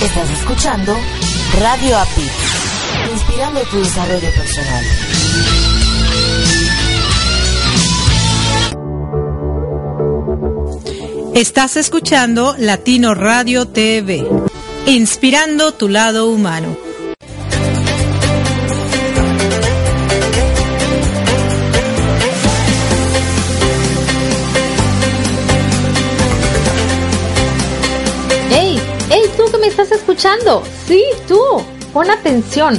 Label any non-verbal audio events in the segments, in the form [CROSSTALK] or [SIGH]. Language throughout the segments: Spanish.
Estás escuchando Radio API, inspirando tu desarrollo personal. Estás escuchando Latino Radio TV, inspirando tu lado humano. Sí, tú. Pon atención.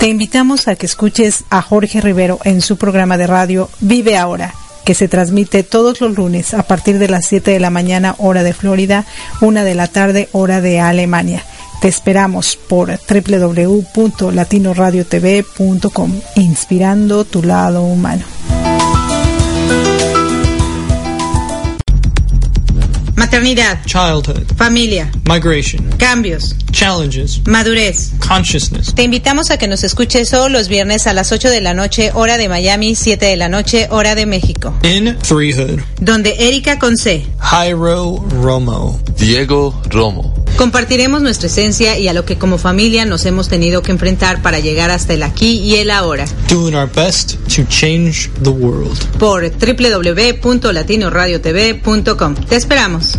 Te invitamos a que escuches a Jorge Rivero en su programa de radio Vive Ahora, que se transmite todos los lunes a partir de las 7 de la mañana hora de Florida, 1 de la tarde hora de Alemania. Te esperamos por www.latinoradiotv.com, inspirando tu lado humano. Maternidad, childhood, familia, migration, cambios, challenges, madurez. consciousness. Te invitamos a que nos escuches todos los viernes a las 8 de la noche, hora de Miami, 7 de la noche, hora de México. In Threehood, Donde Erika Conce, Jairo Romo, Diego Romo, Compartiremos nuestra esencia y a lo que como familia nos hemos tenido que enfrentar para llegar hasta el aquí y el ahora. Doing our best to change the world. Por www.latinoradiotv.com. Te esperamos.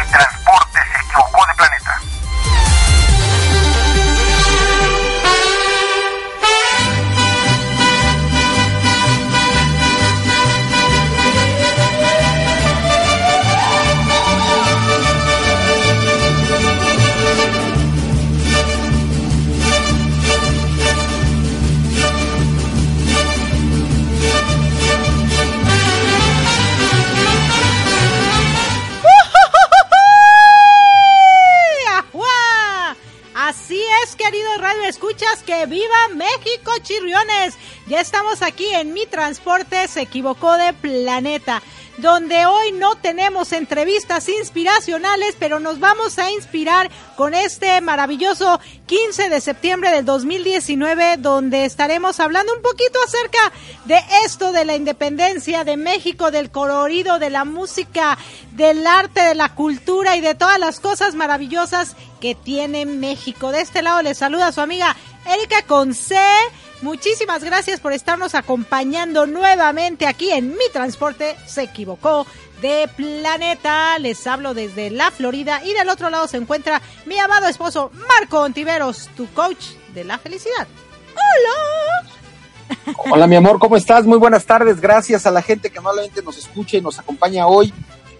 Ya estamos aquí en Mi Transporte se equivocó de planeta, donde hoy no tenemos entrevistas inspiracionales, pero nos vamos a inspirar con este maravilloso 15 de septiembre del 2019, donde estaremos hablando un poquito acerca de esto de la independencia de México, del colorido, de la música, del arte, de la cultura y de todas las cosas maravillosas que tiene México. De este lado les saluda su amiga Erika Conce. Muchísimas gracias por estarnos acompañando nuevamente aquí en Mi Transporte se equivocó de planeta. Les hablo desde la Florida y del otro lado se encuentra mi amado esposo Marco Ontiveros, tu coach de la felicidad. Hola. Hola mi amor, ¿cómo estás? Muy buenas tardes. Gracias a la gente que amablemente nos escucha y nos acompaña hoy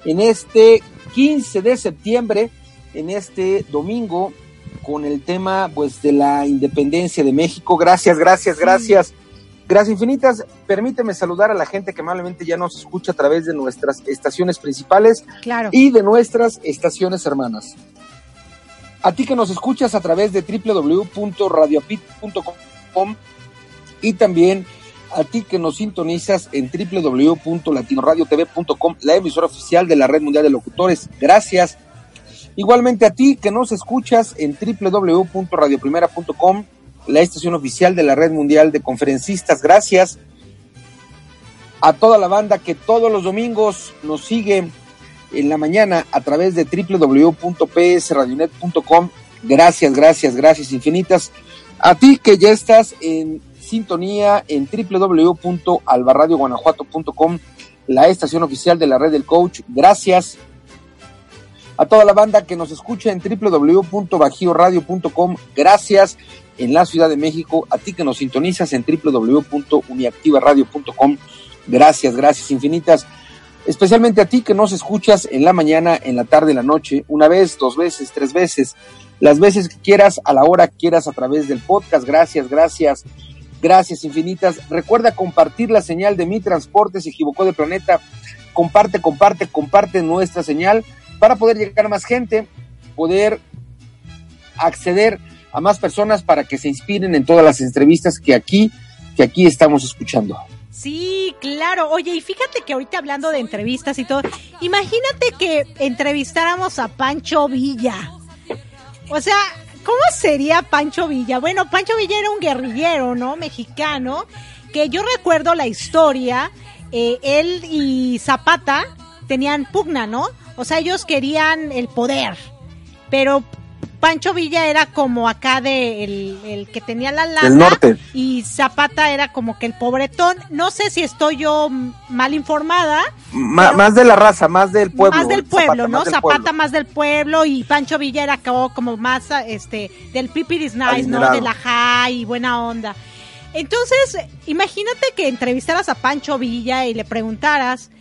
en este 15 de septiembre, en este domingo con el tema pues de la independencia de México. Gracias, gracias, gracias. Gracias infinitas. Permíteme saludar a la gente que amablemente ya nos escucha a través de nuestras estaciones principales claro. y de nuestras estaciones hermanas. A ti que nos escuchas a través de www.radioapit.com y también a ti que nos sintonizas en www.latinoradiotv.com, la emisora oficial de la Red Mundial de Locutores. Gracias. Igualmente a ti que nos escuchas en www.radioprimera.com, la estación oficial de la Red Mundial de Conferencistas. Gracias a toda la banda que todos los domingos nos sigue en la mañana a través de www.psradionet.com. Gracias, gracias, gracias infinitas. A ti que ya estás en sintonía en www.albarradioguanajuato.com, la estación oficial de la red del coach. Gracias a toda la banda que nos escucha en www.bajioradio.com. Gracias en la Ciudad de México, a ti que nos sintonizas en www.uniactivaradio.com. Gracias, gracias infinitas. Especialmente a ti que nos escuchas en la mañana, en la tarde, en la noche, una vez, dos veces, tres veces, las veces que quieras, a la hora que quieras a través del podcast. Gracias, gracias. Gracias infinitas. Recuerda compartir la señal de mi transporte, se equivocó de planeta. Comparte, comparte, comparte nuestra señal para poder llegar a más gente, poder acceder a más personas para que se inspiren en todas las entrevistas que aquí, que aquí estamos escuchando. Sí, claro. Oye, y fíjate que ahorita hablando de entrevistas y todo, imagínate que entrevistáramos a Pancho Villa. O sea, ¿cómo sería Pancho Villa? Bueno, Pancho Villa era un guerrillero, ¿no? Mexicano, que yo recuerdo la historia, eh, él y Zapata tenían pugna, ¿no? O sea, ellos querían el poder, pero Pancho Villa era como acá de el, el que tenía la lana norte. y Zapata era como que el pobretón. No sé si estoy yo mal informada. Ma- más de la raza, más del pueblo. más del pueblo, Zapata, ¿no? más del Zapata pueblo. más del pueblo y Pancho Villa era como, como más este del pipiris nice, ¿no? De la high y buena onda. Entonces, imagínate que entrevistaras a Pancho Villa y le preguntaras,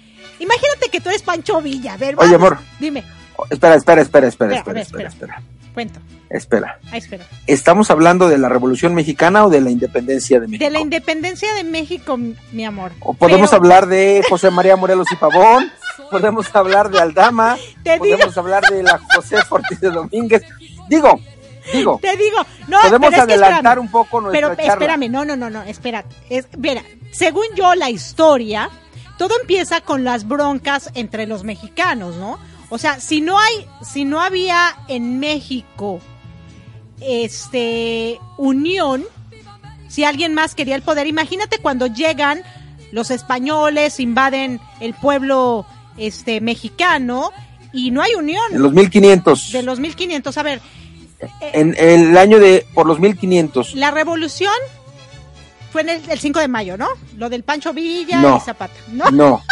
imagínate que tú eres Pancho Villa, a ver, Oye, vamos, amor. dime. Espera, espera, espera, espera, Espera, espera, ver, espera, espera. Cuento. Espera. Ah, espera. ¿Estamos hablando de la Revolución Mexicana o de la independencia de México? De la independencia de México, mi amor. O podemos Pero- hablar de José María Morelos y Pavón, [LAUGHS] podemos hablar de Aldama, [LAUGHS] Te podemos digo. hablar de la José Ortiz de Domínguez. Digo, digo, Te digo, no, podemos pero es que adelantar un poco nuestra Pero charla. espérame, no, no, no, no, espérate. Es, mira, según yo, la historia, todo empieza con las broncas entre los mexicanos, ¿no? O sea, si no hay, si no había en México, este, unión, si alguien más quería el poder, imagínate cuando llegan los españoles, invaden el pueblo, este, mexicano, y no hay unión En los 1500, de los 1500. A ver, en el año de, por los 1500, La revolución fue en el, el 5 de mayo, ¿no? Lo del Pancho Villa No. y Zapata, ¿no? no,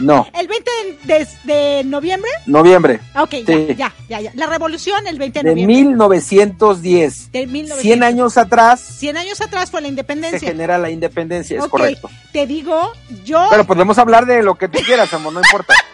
no, [LAUGHS] El 20 de, de- de noviembre. noviembre Ah, Ok, Sí. ya, ya, ya, ya. La revolución el 20 de, de noviembre. 1910. de 1900. 100 años atrás 100 años atrás fue la se independencia. genera la independencia, es Ok, correcto. Te digo, yo. Pero podemos hablar de lo que tú quieras, amor, no importa. [LAUGHS]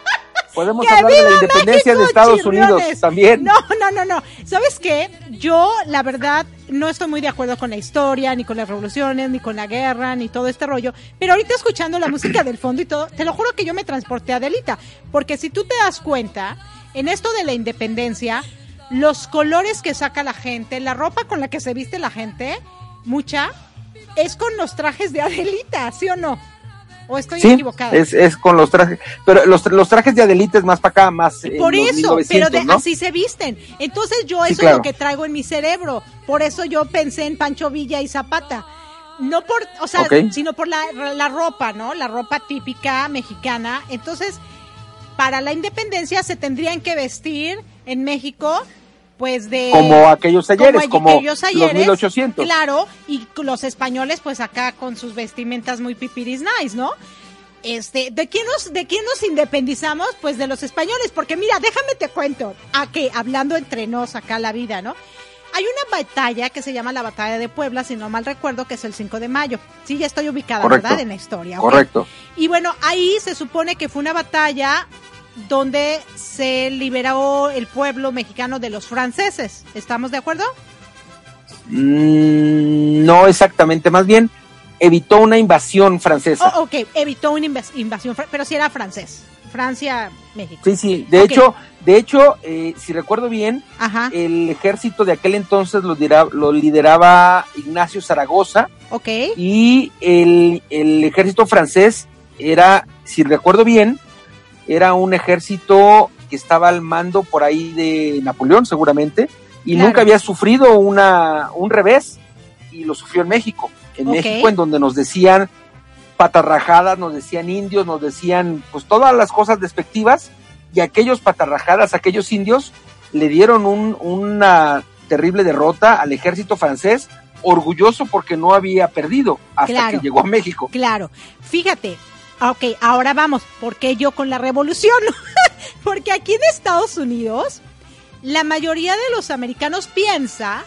Podemos ¡Que hablar de la independencia México, de Estados chirriones! Unidos también. No, no, no, no. ¿Sabes qué? Yo, la verdad, no estoy muy de acuerdo con la historia, ni con las revoluciones, ni con la guerra, ni todo este rollo. Pero ahorita escuchando la música del fondo y todo, te lo juro que yo me transporté a Adelita. Porque si tú te das cuenta, en esto de la independencia, los colores que saca la gente, la ropa con la que se viste la gente, mucha, es con los trajes de Adelita, ¿sí o no? ¿O estoy Sí, equivocada? es, es con los trajes, pero los, los trajes de Adelita es más para acá, más Por eso, 1900, pero de, ¿no? así se visten. Entonces yo Sí, eso es lo que traigo en mi cerebro. Por eso yo pensé en Pancho Villa y Zapata. No por, o sea, sino por la, la ropa, ¿no? La ropa típica mexicana. Entonces, para la independencia se tendrían que vestir en México, pues de... Como aquellos ayeres, como aquellos los ayeres, 1800. Claro, y los españoles pues acá con sus vestimentas muy pipiris nice, ¿no? Este, ¿de quién nos, de quién nos independizamos? Pues de los españoles, porque mira, déjame te cuento, a que hablando entre nos acá la vida, ¿no? Hay una batalla que se llama la Batalla de Puebla, si no mal recuerdo, que es el 5 de mayo. Sí, ya estoy ubicada, Correcto. ¿verdad? En la historia. Correcto. Y bueno, ahí se supone que fue una batalla donde se liberó el pueblo mexicano de los franceses. ¿Estamos de acuerdo? Mm, no exactamente, más bien evitó una invasión francesa. Oh, ok, evitó una invas- invasión, pero sí era francés. Francia, México. Sí, sí, de hecho, de hecho, eh, si recuerdo bien, Ajá, el ejército de aquel entonces lo, lo lideraba Ignacio Zaragoza ok. y el, el ejército francés era, si recuerdo bien, era un ejército que estaba al mando por ahí de Napoleón seguramente y Claro. nunca había sufrido una, un revés y lo sufrió en México. En. México en donde nos decían patarrajadas, nos decían indios, nos decían pues todas las cosas despectivas y aquellos patarrajadas, aquellos indios le dieron un- una terrible derrota al ejército francés, orgulloso porque no había perdido hasta Claro. que llegó a México. Claro. Fíjate. Ok, ahora vamos. ¿Por qué yo con la revolución? [LAUGHS] Porque aquí en Estados Unidos, la mayoría de los americanos piensa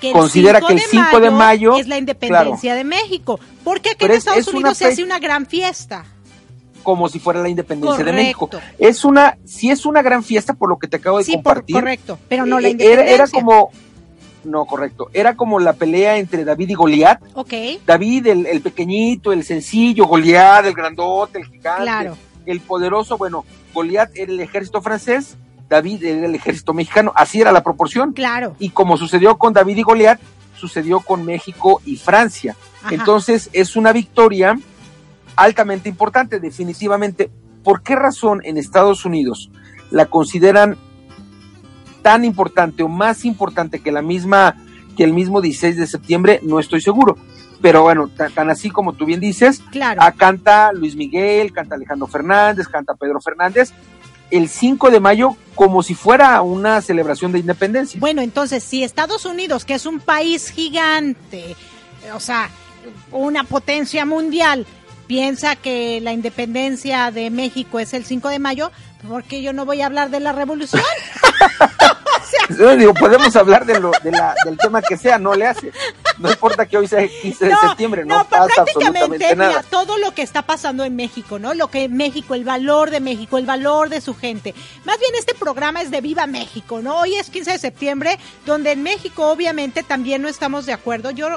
que el, Considera 5, que el de 5 de mayo, es la independencia de México. Porque aquí Pero en es- Estados es Unidos se hace una gran fiesta. como si fuera la independencia de México. Es una, sí es una gran fiesta por lo que te acabo de Sí, por, compartir. correcto. Pero no la Eh, independencia. era, era como, no, correcto, era como la pelea entre David y Goliat. Ok, David, el, el pequeñito, el sencillo, Goliat, el grandote, el gigante, claro. el poderoso, bueno, Goliat era el ejército francés, David era el ejército mexicano, así era la proporción. Claro. Y como sucedió con David y Goliat, sucedió con México y Francia. Ajá. Entonces es una victoria altamente importante, definitivamente. ¿Por qué razón en Estados Unidos la consideran tan importante o más importante que la misma que el mismo 16 de septiembre? No estoy seguro. Pero bueno, tan, tan así como tú bien dices, Claro. ah, canta Luis Miguel, canta Alejandro Fernández, canta Pedro Fernández, el 5 de mayo como si fuera una celebración de independencia. Bueno, entonces, si Estados Unidos, que es un país gigante, o sea, una potencia mundial, piensa que la independencia de México es el 5 de mayo, ¿por qué yo no voy a hablar de la revolución? [LAUGHS] [LAUGHS] Digo, podemos hablar de lo, de la, del tema que sea, no le hace. no importa que hoy sea 15 de No, septiembre, no, no, pero pasa prácticamente, absolutamente mira, nada. todo lo que está pasando en México, ¿no? Lo que México, el valor de México, el valor de su gente. Más bien este programa es de Viva México, ¿no? Hoy es 15 de septiembre, donde en México obviamente también no estamos de acuerdo. Yo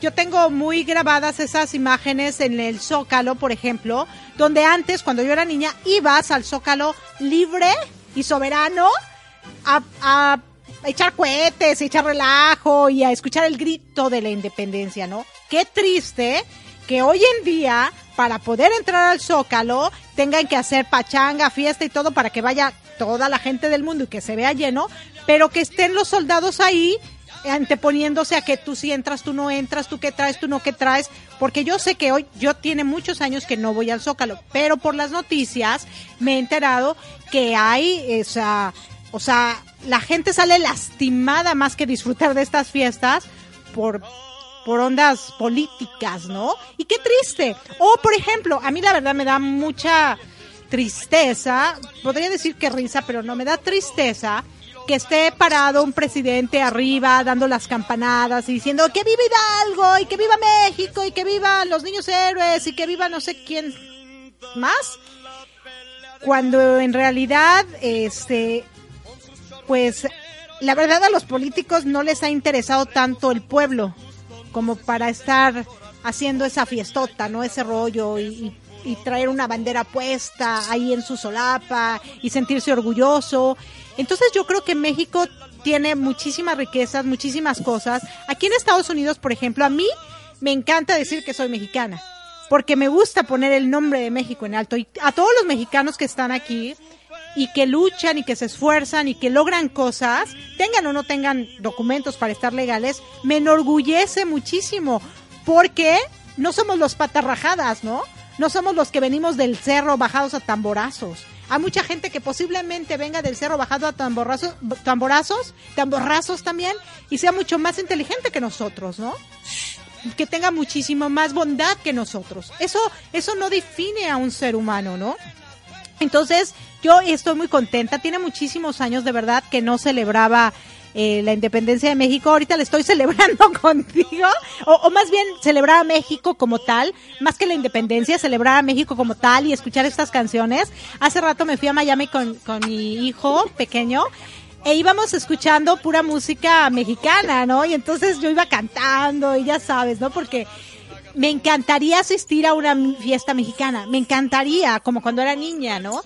yo tengo muy grabadas esas imágenes en el Zócalo, por ejemplo, donde antes, cuando yo era niña, ibas al Zócalo libre y soberano a, echar cohetes, echar relajo y a escuchar el grito de la independencia, ¿no? Qué triste que hoy en día, para poder entrar al Zócalo, tengan que hacer pachanga, fiesta y todo para que vaya toda la gente del mundo y que se vea lleno, pero que estén los soldados ahí anteponiéndose a que tú sí entras, tú no entras, tú qué traes, tú no qué traes, porque yo sé que hoy, yo tiene muchos años que no voy al Zócalo, pero por las noticias me he enterado que hay esa, o sea, la gente sale lastimada más que disfrutar de estas fiestas por por ondas políticas, ¿no? Y qué triste. O, por ejemplo, a mí la verdad me da mucha tristeza, podría decir que risa, pero no me da tristeza que esté parado un presidente arriba dando las campanadas y diciendo que viva Hidalgo y que viva México y que viva los niños héroes y que viva no sé quién más cuando en realidad este pues la verdad a los políticos no les ha interesado tanto el pueblo como para estar haciendo esa fiestota, ¿no? Ese rollo y, y traer una bandera puesta ahí en su solapa y sentirse orgulloso. Entonces yo creo que México tiene muchísimas riquezas, muchísimas cosas. Aquí en Estados Unidos, por ejemplo, a mí me encanta decir que soy mexicana, porque me gusta poner el nombre de México en alto. Y a todos los mexicanos que están aquí y que luchan y que se esfuerzan y que logran cosas, tengan o no tengan documentos para estar legales, me enorgullece muchísimo, porque no somos los patarrajadas, ¿no? no somos los que venimos del cerro bajados a tamborazos. Hay mucha gente que posiblemente venga del cerro bajado a tamborazos, tamborazos, tamborrazos también, y sea mucho más inteligente que nosotros, ¿no? Que tenga muchísimo más bondad que nosotros. Eso, eso no define a un ser humano, ¿no? Entonces, yo estoy muy contenta. Tiene muchísimos años de verdad que no celebraba eh, la independencia de México. Ahorita la estoy [LAUGHS] celebrando contigo, o, o, más bien celebrar a México como tal, más que la independencia, celebrar a México como tal y escuchar estas canciones. Hace rato me fui a Miami con, con mi hijo pequeño e íbamos escuchando pura música mexicana, ¿no? Y entonces yo iba cantando y ya sabes, ¿no? Porque me encantaría asistir a una fiesta mexicana, me encantaría, como cuando era niña, ¿no?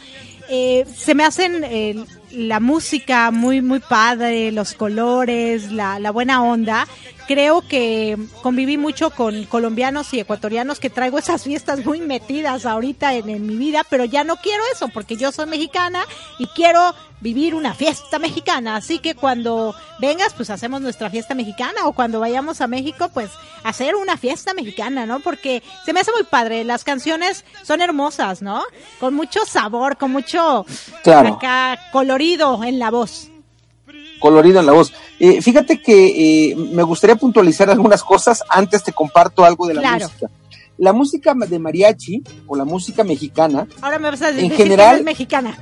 Eh, se me hacen eh, la música muy, muy padre, los colores, la, la buena onda. Creo que conviví mucho con colombianos y ecuatorianos que traigo esas fiestas muy metidas ahorita en, en mi vida, pero ya no quiero eso porque yo soy mexicana y quiero vivir una fiesta mexicana. Así que cuando vengas, pues hacemos nuestra fiesta mexicana o cuando vayamos a México, pues hacer una fiesta mexicana, ¿no? Porque se me hace muy padre. Las canciones son hermosas, ¿no? Con mucho sabor, con mucho claro. acá colorido en la voz. Colorido en la voz. Eh, fíjate que eh, me gustaría puntualizar algunas cosas. Antes te comparto algo de la Claro. música. La música de mariachi o la música mexicana, Ahora me vas a decir En que general- eres mexicana.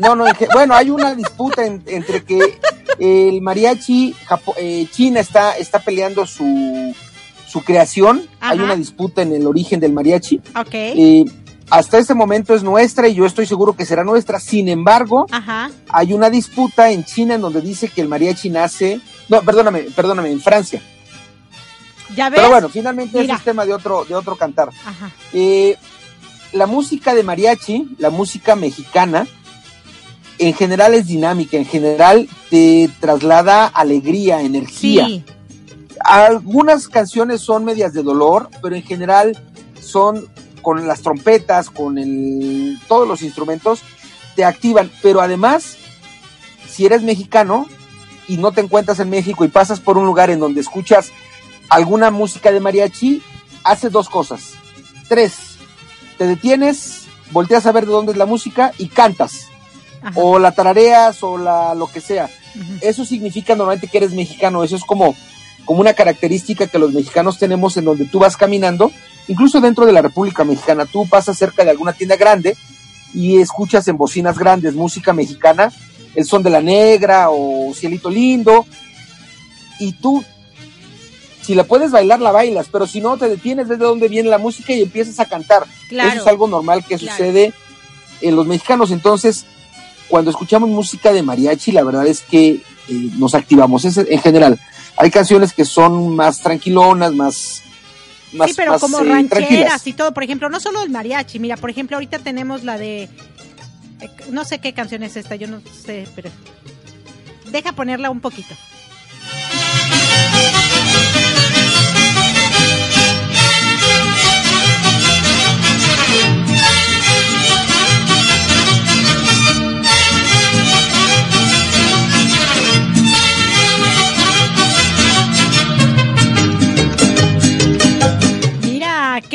No, no, bueno, hay una disputa en- entre que el mariachi Japo- eh, China está, está peleando su, su creación. Hay una disputa en el origen del mariachi. Ok. Eh, hasta este momento es nuestra y yo estoy seguro que será nuestra. Sin embargo, Ajá. hay una disputa en China en donde dice que el mariachi nace, no, perdóname, perdóname, en Francia. Ya ves. Pero bueno, finalmente Mira. es tema de otro, de otro cantar. Ajá. Eh, la música de mariachi, la música mexicana, en general es dinámica, en general te traslada alegría, energía. Sí. Algunas canciones son medias de dolor, pero en general son con las trompetas, con el, todos los instrumentos, te activan. Pero además, si eres mexicano y no te encuentras en México y pasas por un lugar en donde escuchas alguna música de mariachi, haces dos cosas. Tres, te detienes, volteas a ver de dónde es la música y cantas. Ajá. O la tarareas o la lo que sea eso significa normalmente que eres mexicano, eso es como, como una característica que los mexicanos tenemos en donde tú vas caminando, incluso dentro de la República Mexicana, tú pasas cerca de alguna tienda grande y escuchas en bocinas grandes música mexicana, el son de la negra o cielito lindo, y tú si la puedes bailar, la bailas, pero si no, te detienes, ves de dónde viene la música y empiezas a cantar. Claro. Eso es algo normal que Claro. sucede en los mexicanos. Entonces, cuando escuchamos música de mariachi, la verdad es que eh, nos activamos. Es en general. Hay canciones que son más tranquilonas, más. más sí, pero más, como eh, rancheras tranquilas. y todo, por ejemplo, no solo el mariachi, mira, por ejemplo, ahorita tenemos la de eh, no sé qué canción es esta, yo no sé, pero deja ponerla un poquito.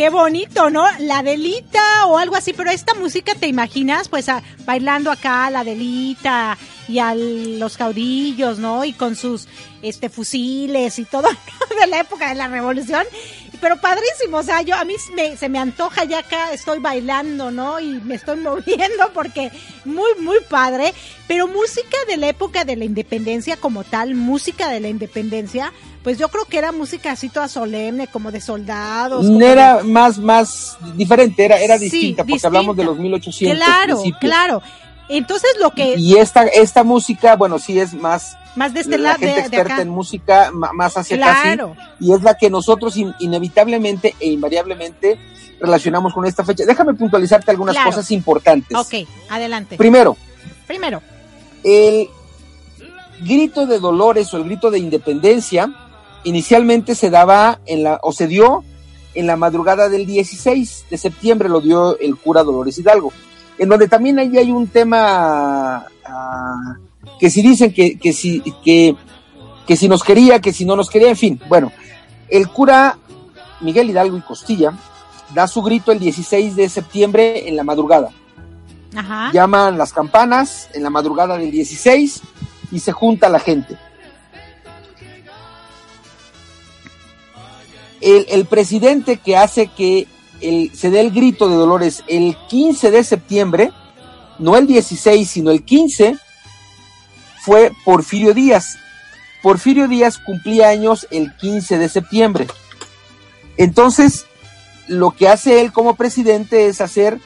Bonito, ¿no? La delita o algo así, pero esta música te imaginas pues a- bailando acá la delita y a los caudillos, ¿no? Y con sus este fusiles y todo [LAUGHS] de la época de la revolución. Pero padrísimo, o sea, yo a mí se me antoja ya acá estoy bailando, ¿no? Y me estoy [LAUGHS] moviendo porque muy muy padre, pero música de la época de la independencia como tal, música de la independencia, pues yo creo que era música así toda solemne, como de soldados. como Era de- más, más diferente, era, era Sí, distinta, porque distinta. hablamos de los 1800. Claro, principios. claro. Entonces lo que Y esta, esta música, bueno, sí es más, más de este la lado gente de, de experta acá. en música, más hacia acá, sí, Claro. y es la que nosotros in- inevitablemente e invariablemente relacionamos con esta fecha. Déjame puntualizarte algunas Claro. cosas importantes. Ok, adelante. Primero, Primero, el grito de Dolores o el grito de independencia inicialmente se daba en la, o se dio en la madrugada del 16 de septiembre, lo dio el cura Dolores Hidalgo, en donde también ahí hay un tema ah, que si dicen que, que, si, que, que si nos quería, que si no nos quería, en fin, bueno, el cura Miguel Hidalgo y Costilla da su grito el 16 de septiembre en la madrugada ajá. llaman las campanas en la madrugada del 16 y se junta la gente. El, el presidente que hace que el- se dé el grito de Dolores el 15 de septiembre, no el 16, sino el 15, fue Porfirio Díaz. Porfirio Díaz cumplía años el 15 de septiembre. Entonces, lo que hace él como presidente es hacer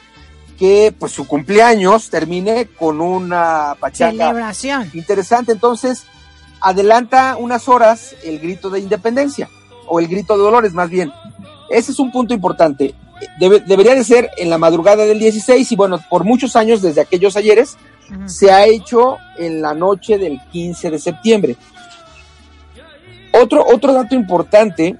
que pues su cumpleaños termine con una pachanga Celebración. interesante. Entonces, adelanta unas horas el grito de independencia, o el grito de Dolores más bien. Ese es un punto importante. Debe- debería de ser en la madrugada del 16 y bueno, por muchos años, desde aquellos ayeres, se ha hecho en la noche del 15 de septiembre. Otro, otro dato importante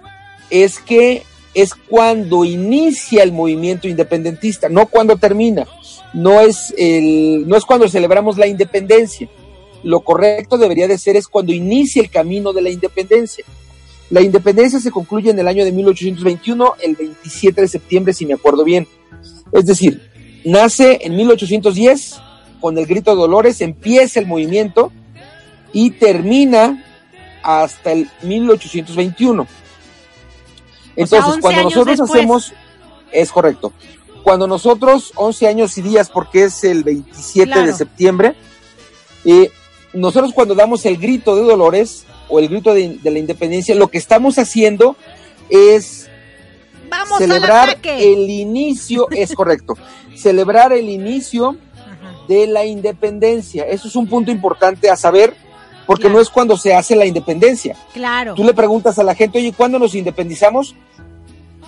es que es cuando inicia el movimiento independentista, no cuando termina. No es, el, no es cuando celebramos la independencia. Lo correcto debería de ser es cuando inicia el camino de la independencia. La independencia se concluye en el año de 1821, el 27 de septiembre, si me acuerdo bien. Es decir, nace en 1810 con el grito de Dolores, empieza el movimiento y termina hasta el 1821. Entonces, 11 cuando nosotros después. hacemos, es correcto, cuando nosotros, 11 años y días, porque es el 27 de septiembre, eh, nosotros cuando damos el grito de Dolores o el grito de, de la independencia, lo que estamos haciendo es Vamos celebrar el inicio, es correcto, celebrar el inicio Ajá. de la independencia. Eso es un punto importante a saber, porque Claro. no es cuando se hace la independencia. Claro. Tú le preguntas a la gente, oye, ¿cuándo nos independizamos?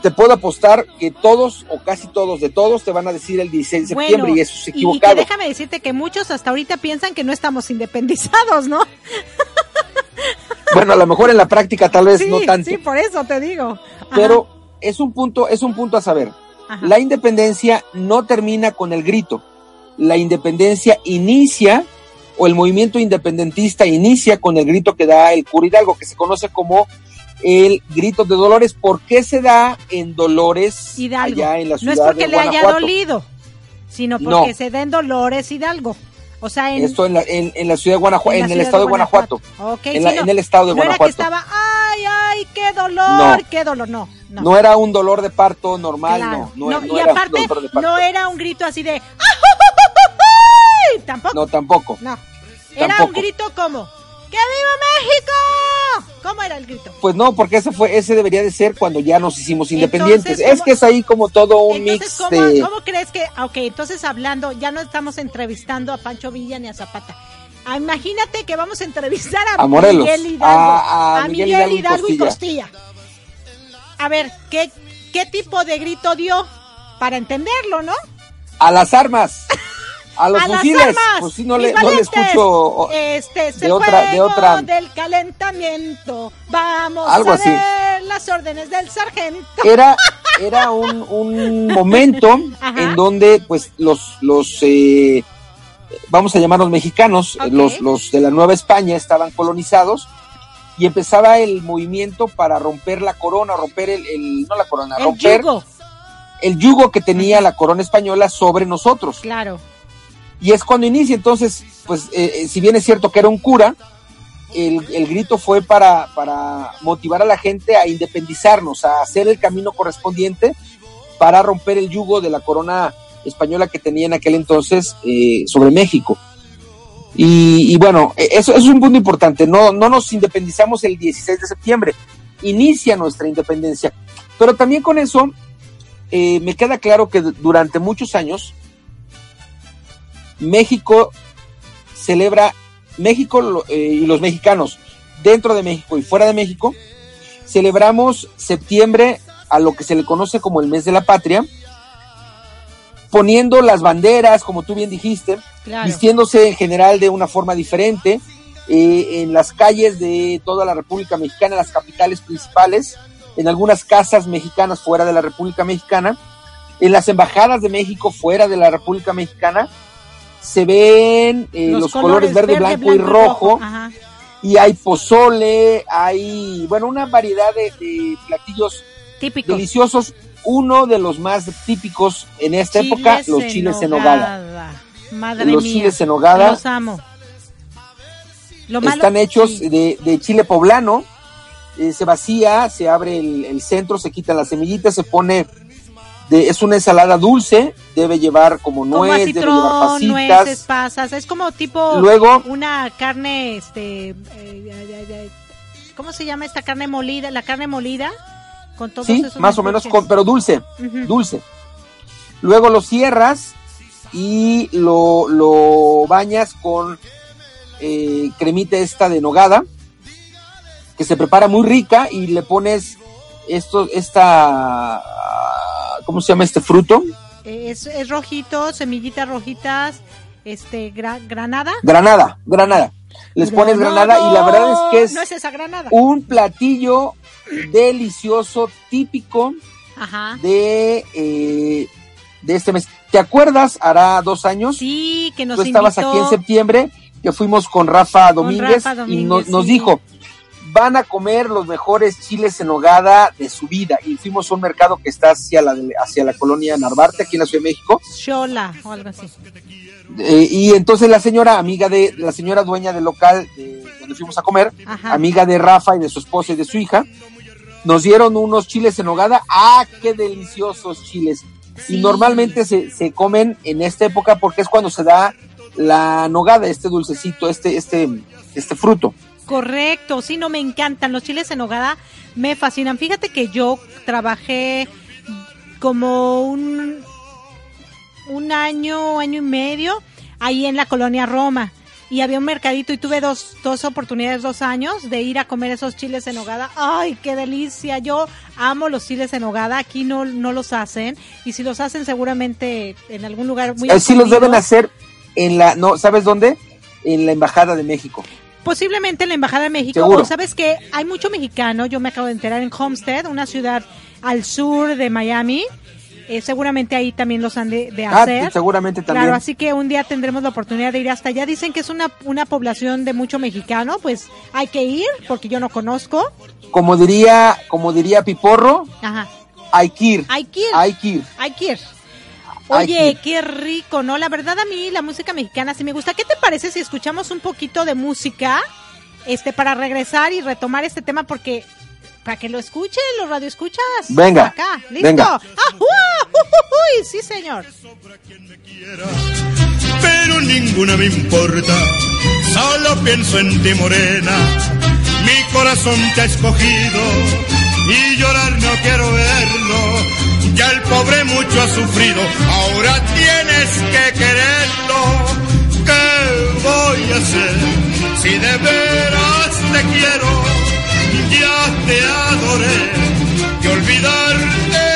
Te puedo apostar que todos o casi todos de todos te van a decir el 16 de septiembre y eso es y- Y, que equivocado. déjame decirte que muchos hasta ahorita piensan que no estamos [LAUGHS] independizados, ¿no? Bueno, a lo mejor en la práctica tal vez sí, no tanto, sí, por eso te digo. Ajá, pero es un punto, es un punto a saber. ajá. La independencia no termina con el grito. La independencia inicia, o el movimiento independentista inicia con el grito que da el cura Hidalgo, que se conoce como el grito de Dolores. ¿Por qué se da en Dolores Hidalgo. allá en la no ciudad es porque de le haya dolido, sino No. porque se den Dolores Hidalgo. O sea, en, Esto en la, en, en la ciudad de Guanajuato, en en, el estado de Guanajuato. Ok, en, sí, la- no, en el estado de no era que Guanajuato. estaba, ay, ay, qué dolor, No. qué dolor, no, no. No era un dolor de parto normal, Claro. no. No, no y era aparte, un dolor de parto. no era un grito así de, [LAUGHS] tampoco, No, tampoco. no. Era Tampoco. un grito como, ¡que viva México! ¿Cómo era el grito? Pues no, porque ese fue, ese debería de ser cuando ya nos hicimos independientes. es que es ahí como todo un mix ¿cómo, de... ¿cómo crees que, ok, entonces hablando, ya no estamos entrevistando a Pancho Villa ni a Zapata. Ah, imagínate que vamos a entrevistar a, Miguel Hidalgo. A, Miguel, Hidalgo, y, Costilla. A ver, ¿qué, ¿qué tipo de grito dio? Para entenderlo, ¿no? A las armas. [LAUGHS] A los fusiles, pues sí, no le, no le escucho este, de otra, de otra. del calentamiento. Vamos a ver las órdenes del sargento. Era, [LAUGHS] era un, un momento en donde, pues, los, los eh, vamos a llamarlos mexicanos, los, los de la Nueva España estaban colonizados y empezaba el movimiento para romper la corona, romper el, el no la corona, romper el yugo que tenía la corona española sobre nosotros. Claro y es cuando inicia. Entonces, pues, eh, eh, si bien es cierto que era un cura, el, grito fue para, para motivar a la gente a independizarnos, a hacer el camino correspondiente para romper el yugo de la corona española que tenía en aquel entonces eh, sobre México. Y, bueno, e, eso, es un punto importante. No, no nos independizamos el 16 de septiembre, inicia nuestra independencia. Pero también con eso me queda claro que durante muchos años México celebra, México eh, y los mexicanos dentro de México y fuera de México, celebramos septiembre a lo que se le conoce como el mes de la patria, poniendo las banderas, como tú bien dijiste, vistiéndose en general de una forma diferente, eh, en las calles de toda la República Mexicana, las capitales principales, en algunas casas mexicanas fuera de la República Mexicana, en las embajadas de México fuera de la República Mexicana, se ven eh, los, colores, verde, blanco, y rojo. y hay pozole, hay, bueno, una variedad de, platillos Típicos. deliciosos. Uno de los más típicos en esta época, los chiles en nogada. Madre los chiles en nogada. Los amo. están hechos de, de, chile poblano. Eh, se vacía, se abre el, el, centro, se quitan las semillitas, se pone es una ensalada dulce, debe llevar como nuez, debe llevar pasitas. nueces, pasas, es como tipo Luego, una carne, este, eh, ¿cómo se llama esta carne molida? La carne molida con todos sí, más o menos, con, pero dulce, dulce. Luego lo cierras y lo, lo bañas con eh, cremita esta de nogada, que se prepara muy rica y le pones esto, esta ¿cómo se llama este fruto? Es, rojito, semillitas rojitas, este, granada. Granada, granada. Les pones granada y la verdad es que es, no es esa granada. un platillo delicioso, típico de eh, de este mes. ¿Te acuerdas? Hará dos años. Sí, que nos Tú estabas aquí en septiembre, que fuimos con Rafa Domínguez, y nos dijo, van a comer los mejores chiles en hogada de su vida. Y fuimos a un mercado que está hacia la, hacia la colonia Narvarte, aquí en la Ciudad de México. Chola o algo así. Eh, y entonces la señora, amiga de, la señora dueña del local de, donde fuimos a comer, amiga de Rafa y de su esposa y de su hija, nos dieron unos chiles en hogada. ¡Ah, qué deliciosos chiles! Y normalmente se, se comen en esta época porque es cuando se da la nogada, este dulcecito, este, este, este fruto. Correcto, sí, no me encantan. Los chiles en hogada me fascinan. Fíjate que yo trabajé como un, un año, año y medio ahí en la colonia Roma. Y había un mercadito y tuve dos, dos oportunidades, dos años de ir a comer esos chiles en hogada. ¡Ay, qué delicia! Yo amo los chiles en hogada. Aquí no, no los hacen. Y si los hacen seguramente en algún lugar muy... Eh, sí los deben hacer en la... no ¿Sabes dónde? En la Embajada de México posiblemente en la Embajada de México. sabes que hay mucho mexicano, yo me acabo de enterar en Homestead, una ciudad al sur de Miami. Eh, seguramente ahí también los han de, ah, hacer. seguramente también. Claro, así que un día tendremos la oportunidad de ir hasta allá. Dicen que es una, una población de mucho mexicano, pues hay que ir porque yo no conozco. Como diría, como diría Piporro, Ajá. hay que ir. Hay que ir. Hay que ir. Hay que ir. Oye, qué rico, ¿no? La verdad a mí la música mexicana sí me gusta. ¿Qué te parece si escuchamos un poquito de música? Este, para regresar y retomar este tema porque para que lo escuchen los radioescuchas. Venga. Acá, listo. Venga. ¡Ah, sí, señor. Pero ninguna me importa. Solo pienso en ti, morena. mi corazón te ha escogido y llorar no quiero verlo. Ya el pobre mucho ha sufrido, ahora tienes que quererlo. ¿Qué voy a hacer si de veras te quiero? Ya te adoré, y olvidarte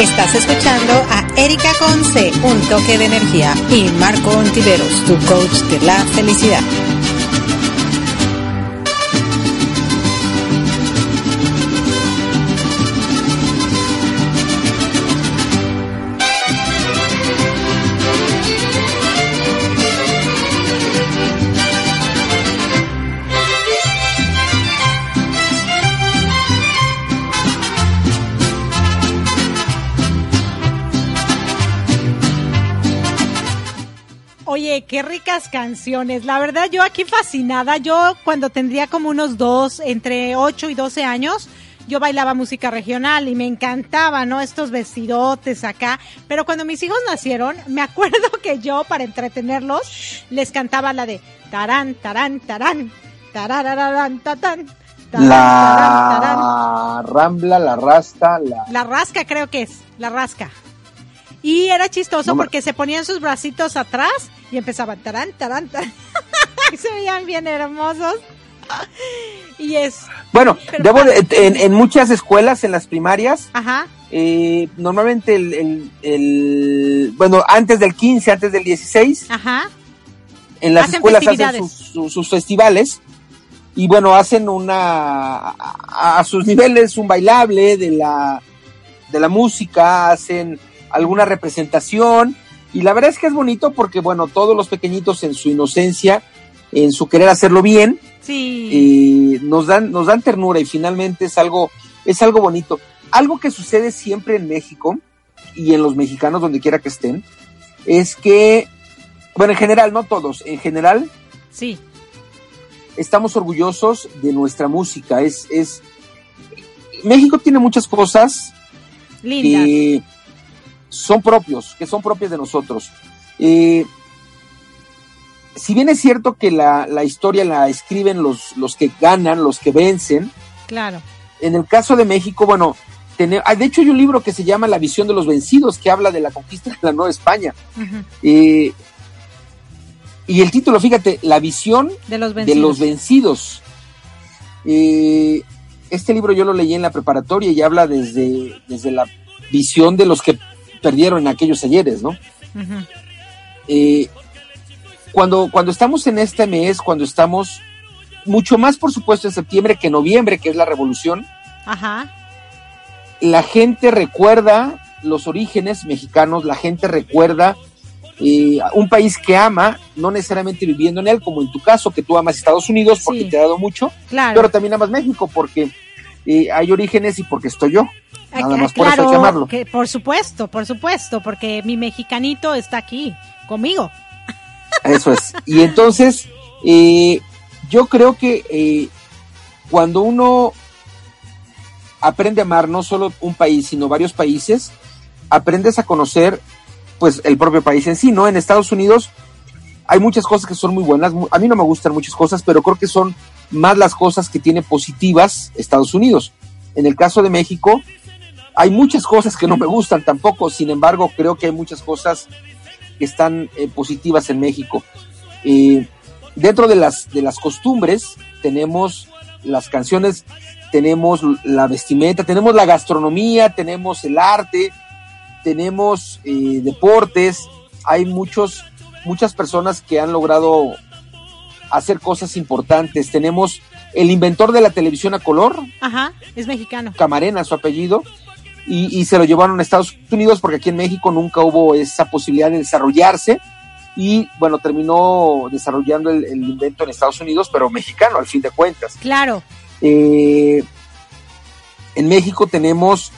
Estás escuchando a Erika Conce, un toque de energía, y Marco Ontiveros, tu coach de la felicidad. Qué ricas canciones. La verdad, yo aquí fascinada. Yo cuando tendría como unos dos, entre 8 y 12 años, yo bailaba música regional y me encantaba, ¿no? Estos vestidotes acá. Pero cuando mis hijos nacieron, [LAUGHS] me acuerdo que yo, para entretenerlos, les cantaba la de tarán, tarán, tarán, tarararán, tatán. tarán, tarán, tarán. La rambla, la rasta, la... La rasca creo que es, la rasca. Y era chistoso No porque se ponían sus bracitos atrás y empezaban tarán, tarán, tarán. [LAUGHS] Y se veían bien hermosos. Y es, Bueno, debo en, en muchas escuelas, en las primarias, ajá, eh, normalmente el, el- el- bueno, antes del 15, antes del 16, ajá, en las Hacen escuelas hacen sus- sus festivales y bueno, hacen una, a, a sus niveles un bailable de la, de la música, hacen alguna representación. Y la verdad es que es bonito porque bueno, todos los pequeñitos en su inocencia, en su querer hacerlo bien, sí, eh, nos dan nos dan ternura y finalmente es algo es algo bonito. Algo que sucede siempre en México y en los mexicanos donde quiera que estén es que bueno en general no todos en general sí, estamos orgullosos de nuestra música. Es es México tiene muchas cosas lindas. que son propios, que son propias de nosotros. Eh, si bien es cierto que la, la historia la escriben los, los que ganan, los que vencen, Claro, en el caso de México, bueno, ah, de hecho hay un libro que se llama La visión de los vencidos, que habla de la conquista de la Nueva España. Eh, y el título, fíjate, La visión de los de vencidos. los vencidos. Eh, este libro yo lo leí en la preparatoria y habla desde, desde la visión de los que perdieron en aquellos ayeres, ¿no? Eh, cuando, cuando estamos en este mes, cuando estamos mucho más, por supuesto, en septiembre que en noviembre, que es la revolución, Ajá, la gente recuerda los orígenes mexicanos, la gente recuerda eh, un país que ama, no necesariamente viviendo en él, como en tu caso, que tú amas Estados Unidos porque Sí. te ha dado mucho, claro. pero también amas México porque eh, hay orígenes y porque estoy yo. Nada más por eso hay que amarlo. que por supuesto, por supuesto, porque mi mexicanito está aquí conmigo. Eso es. Y entonces, eh, yo creo que eh, cuando uno aprende a amar no solo un país, sino varios países, aprendes a conocer pues el propio país en sí, ¿no? En Estados Unidos hay muchas cosas que son muy buenas. A mí no me gustan muchas cosas, pero creo que son más las cosas que tiene positivas Estados Unidos. En el caso de México, hay muchas cosas que no me gustan tampoco, sin embargo, creo que hay muchas cosas que están eh, positivas en México. Eh, dentro de las, de las costumbres tenemos las canciones, tenemos la vestimenta, tenemos la gastronomía, tenemos el arte, tenemos eh, deportes, hay muchos, muchas personas que han logrado hacer cosas importantes. Tenemos el inventor de la televisión a color, Ajá, es mexicano. Camarena, su apellido, y, y se lo llevaron a Estados Unidos porque aquí en México nunca hubo esa posibilidad de desarrollarse y bueno, terminó desarrollando el, el invento en Estados Unidos, pero mexicano al fin de cuentas. Claro, Eh, en México tenemos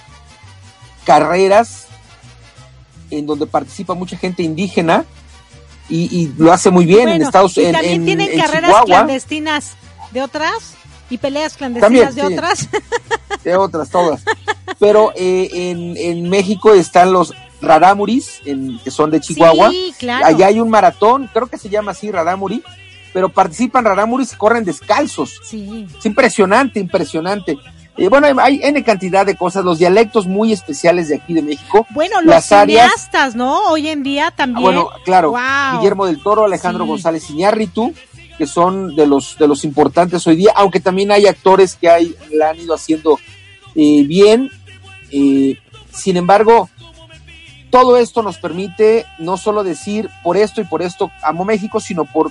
carreras en donde participa mucha gente indígena y, y lo hace muy bien en Estados en, también en- tienen en carreras Chihuahua, clandestinas de otras y peleas clandestinas También, de sí. otras. de otras todas. [LAUGHS] Pero eh, en, en México están los Raramuris, en, que son de Chihuahua. Sí, claro. Allá hay un maratón, creo que se llama así Raramuri, pero participan Raramuris y corren descalzos. Sí. Es impresionante, impresionante. Eh, bueno, hay, hay N cantidad de cosas, los dialectos muy especiales de aquí de México. Bueno, los las áreas, cineastas, ¿no? Hoy en día Ah, también. bueno, claro, Wow. Guillermo del Toro, Alejandro Sí. González Iñárritu, que son de los de los importantes hoy día, aunque también hay actores que hay, la han ido haciendo eh, bien. Eh, sin embargo, todo esto nos permite no solo decir por esto y por esto amo México, sino por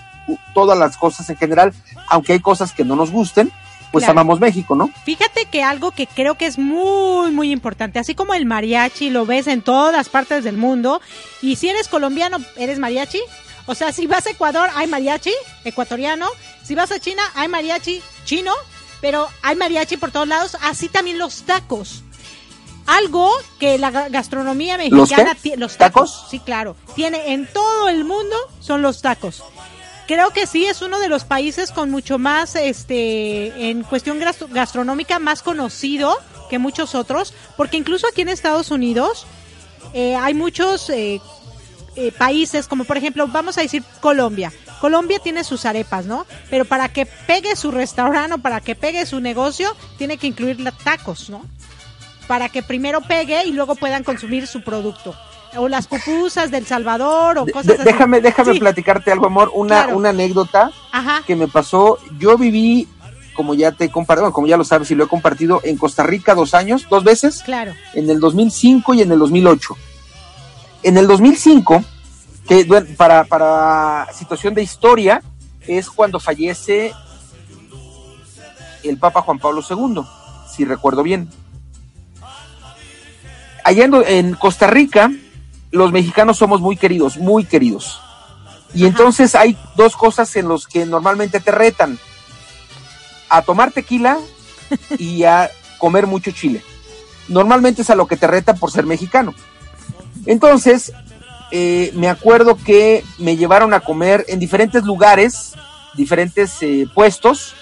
todas las cosas en general, aunque hay cosas que no nos gusten, pues Claro. amamos México, ¿no? Fíjate que algo que creo que es muy, muy importante, así como el mariachi lo ves en todas partes del mundo, y si eres colombiano, eres mariachi. O sea, si vas a Ecuador, hay mariachi ecuatoriano. Si vas a China, hay mariachi chino. Pero hay mariachi por todos lados. Así también los tacos. Algo que la ga- gastronomía ¿Los mexicana tie- los tacos, ¿Tacos? sí, claro, tiene en todo el mundo son los tacos. Creo que sí es uno de los países con mucho más, este, en cuestión gastro- gastronómica más conocido que muchos otros, porque incluso aquí en Estados Unidos eh, hay muchos eh, eh, países, como por ejemplo, vamos a decir Colombia. Colombia tiene sus arepas, ¿no? Pero para que pegue su restaurante o para que pegue su negocio, tiene que incluir tacos, ¿no? Para que primero pegue y luego puedan consumir su producto. O las pupusas del Salvador o cosas de- así. déjame déjame Sí, platicarte algo, amor, una, Claro. una anécdota Ajá. que me pasó. Yo viví, como ya te he compartido, bueno, como ya lo sabes y lo he compartido, en Costa Rica dos años, dos veces, Claro. en el 2005 y en el 2008. En el 2005, que para, para situación de historia, es cuando fallece el Papa Juan Pablo II, si recuerdo bien. Allá en, en Costa Rica, los mexicanos somos muy queridos, muy queridos. Y entonces hay dos cosas en los que normalmente te retan. A tomar tequila [LAUGHS] y a comer mucho chile. Normalmente es a lo que te retan por ser mexicano. Entonces, eh, me acuerdo que me llevaron a comer en diferentes lugares, diferentes eh, puestos,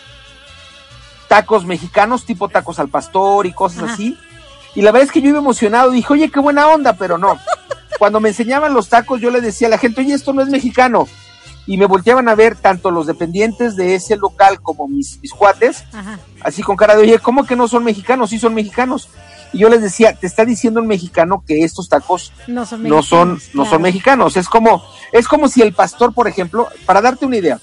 tacos mexicanos, tipo tacos al pastor y cosas Ajá. así. Y la verdad es que yo iba emocionado, dije, oye, qué buena onda, pero no. Cuando me enseñaban los tacos, yo le decía a la gente, oye, esto no es mexicano. Y me volteaban a ver tanto los dependientes de ese local como mis, mis cuates, Ajá. así con cara de, oye, ¿cómo que no son mexicanos? Sí son mexicanos. Y yo les decía, te está diciendo un mexicano que estos tacos No son no son, mexicanos, no son mexicanos. Es como, es como si el pastor, por ejemplo, para darte una idea,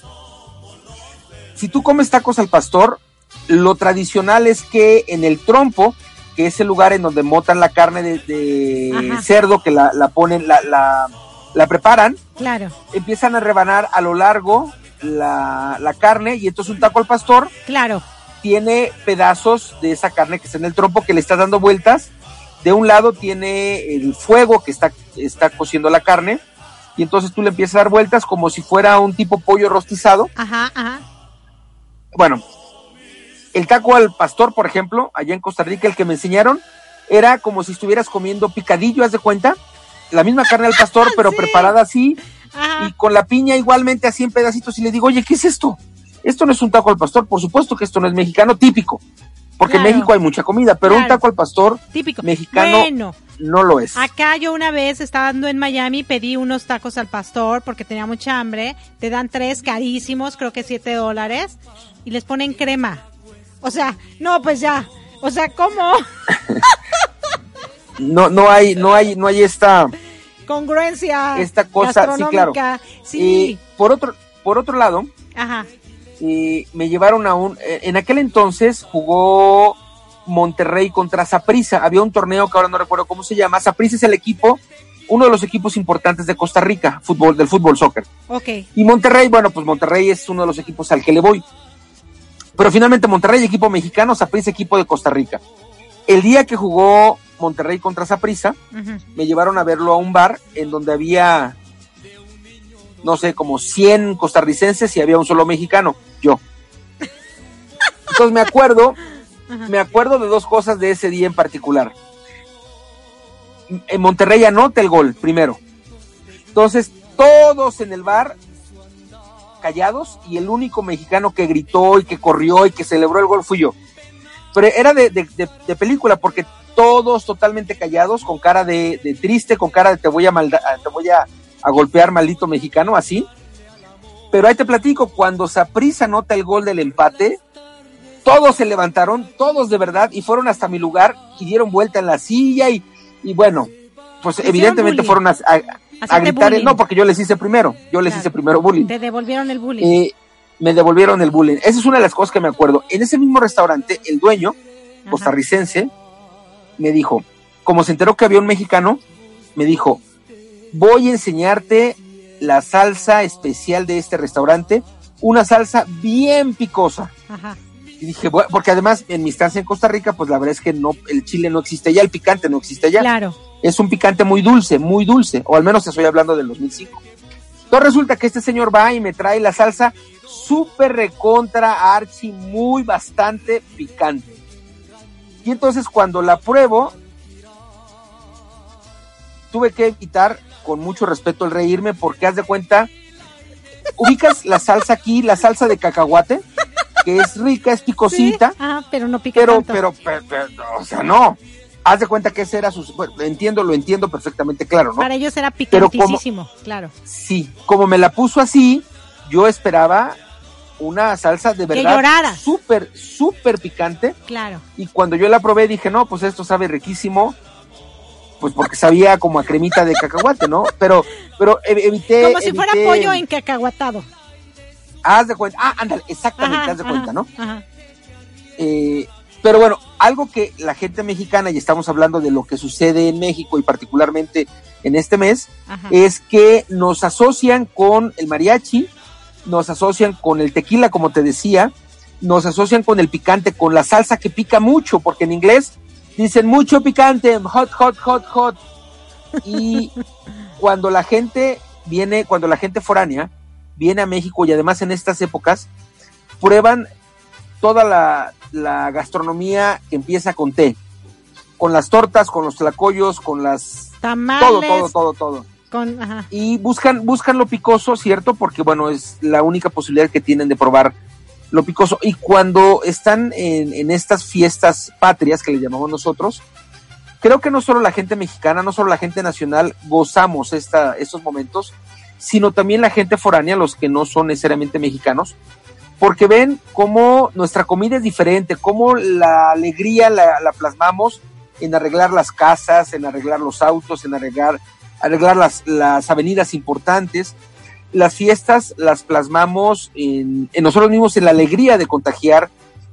si tú comes tacos al pastor, lo tradicional es que en el trompo, que es el lugar en donde motan la carne de, cerdo, que la, la ponen, la, la, la preparan, Claro, empiezan a rebanar a lo largo la, la carne y entonces un taco al pastor claro. tiene pedazos de esa carne que está en el trompo que le está dando vueltas. De un lado tiene el fuego que está, está cociendo la carne y entonces tú le empiezas a dar vueltas como si fuera un tipo pollo rostizado. Ajá, ajá. Bueno, el taco al pastor, por ejemplo, allá en Costa Rica, el que me enseñaron, era como si estuvieras comiendo picadillo, haz de cuenta, la misma carne al pastor, [LAUGHS] pero Sí. preparada así Ajá. y con la piña igualmente así en pedacitos y le digo, oye, ¿qué es esto? Esto no es un taco al pastor, por supuesto que esto no es mexicano típico, porque Claro. en México hay mucha comida, pero un taco al pastor Típico. mexicano Bueno, no lo es. acá yo una vez estando en Miami pedí unos tacos al pastor porque tenía mucha hambre. Te dan tres carísimos, creo que siete dólares, y les ponen crema. O sea, no, pues ya. O sea, ¿cómo? [LAUGHS] No, no hay, no hay, no hay esta, Congruencia. esta cosa, sí, claro. Sí. Eh, por otro, por otro lado, Ajá. eh, me llevaron a un, eh, en aquel entonces jugó Monterrey contra Saprissa, había un torneo que ahora no recuerdo cómo se llama, Saprissa es el equipo, uno de los equipos importantes de Costa Rica, fútbol, del fútbol soccer. Ok. Y Monterrey, bueno, pues Monterrey es uno de los equipos al que le voy. Pero finalmente Monterrey, equipo mexicano, Saprissa, equipo de Costa Rica. El día que jugó Monterrey contra Saprissa, me llevaron a verlo a un bar en donde había, no sé, como 100 costarricenses y había un solo mexicano, yo. Entonces me acuerdo, me acuerdo de dos cosas de ese día en particular. en Monterrey anota el gol primero. Entonces, todos en el bar callados y el único mexicano que gritó y que corrió y que celebró el gol fui yo. Pero era de, de, de, película porque todos totalmente callados, con cara de, de triste, con cara de te voy a malda, te voy a, a, golpear maldito mexicano, así. Pero ahí te platico, cuando Saprisa nota el gol del empate, todos se levantaron, todos de verdad, y fueron hasta mi lugar y dieron vuelta en la silla y, y bueno, pues evidentemente fueron a, a, gritar, no, porque yo les hice primero, yo les hice primero bullying. Te devolvieron el bullying. Eh, me devolvieron el bullying. Esa es una de las cosas que me acuerdo. En ese mismo restaurante, el dueño, costarricense, me dijo, como se enteró que había un mexicano, me dijo, voy a enseñarte la salsa especial de este restaurante, una salsa bien picosa. Ajá. Y dije, bueno, porque además en mi estancia en Costa Rica, pues la verdad es que no, el chile no existe ya, el picante no existe ya. Claro. Es un picante muy dulce, muy dulce, o al menos estoy hablando del 2005. Entonces resulta que este señor va y me trae la salsa súper recontra archi, muy bastante picante. Y entonces cuando la pruebo, tuve que evitar con mucho respeto el reírme porque haz de cuenta, ubicas la salsa aquí, la salsa de cacahuate, que es rica, es picosita. Ah, pero no pica pero, Pero, pero, o sea, no. Haz de cuenta que ese era su... Bueno, entiendo, lo entiendo perfectamente claro, ¿no? Para ellos era picantísimo, claro. Sí, como me la puso así, yo esperaba una salsa de verdad súper, súper picante. Claro. Y cuando yo la probé dije, no, pues esto sabe riquísimo, pues porque sabía como a cremita de cacahuate, ¿no? Pero, pero evité... Como si fuera pollo en cacahuatado. Haz de cuenta, ah, ándale, exactamente, haz de cuenta, ¿no? Eh, pero bueno, algo que la gente mexicana, y estamos hablando de lo que sucede en México y particularmente en este mes, es que nos asocian con el mariachi, nos asocian con el tequila, como te decía, nos asocian con el picante, con la salsa que pica mucho, porque en inglés dicen mucho picante, hot, hot, hot, hot. Y [LAUGHS] cuando la gente viene, cuando la gente foránea viene a México y además en estas épocas, prueban toda la, la gastronomía que empieza con té, con las tortas, con los tlacoyos, con las... Tamales. Todo, todo, todo, todo. Y buscan, buscan lo picoso, ¿cierto? Porque, bueno, es la única posibilidad que tienen de probar lo picoso. Y cuando están en, en estas fiestas patrias que le llamamos nosotros, creo que no solo la gente mexicana, no solo la gente nacional gozamos esta, estos momentos, sino también la gente foránea, los que no son necesariamente mexicanos, porque ven cómo nuestra comida es diferente, cómo la alegría la, la plasmamos en arreglar las casas, en arreglar los autos, en arreglar arreglar las, las avenidas importantes. Las fiestas las plasmamos en, nosotros mismos, en la alegría de contagiar